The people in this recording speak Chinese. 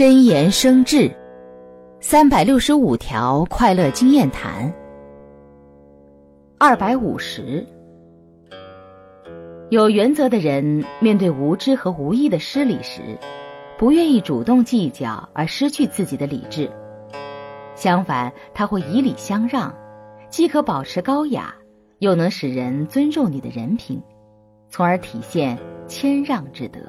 真言生智三百六十五条快乐经验谈二百五十。有原则的人面对无知和无意的失礼时不愿意主动计较而失去自己的理智。相反他会以礼相让既可保持高雅又能使人尊重你的人品从而体现谦让之德。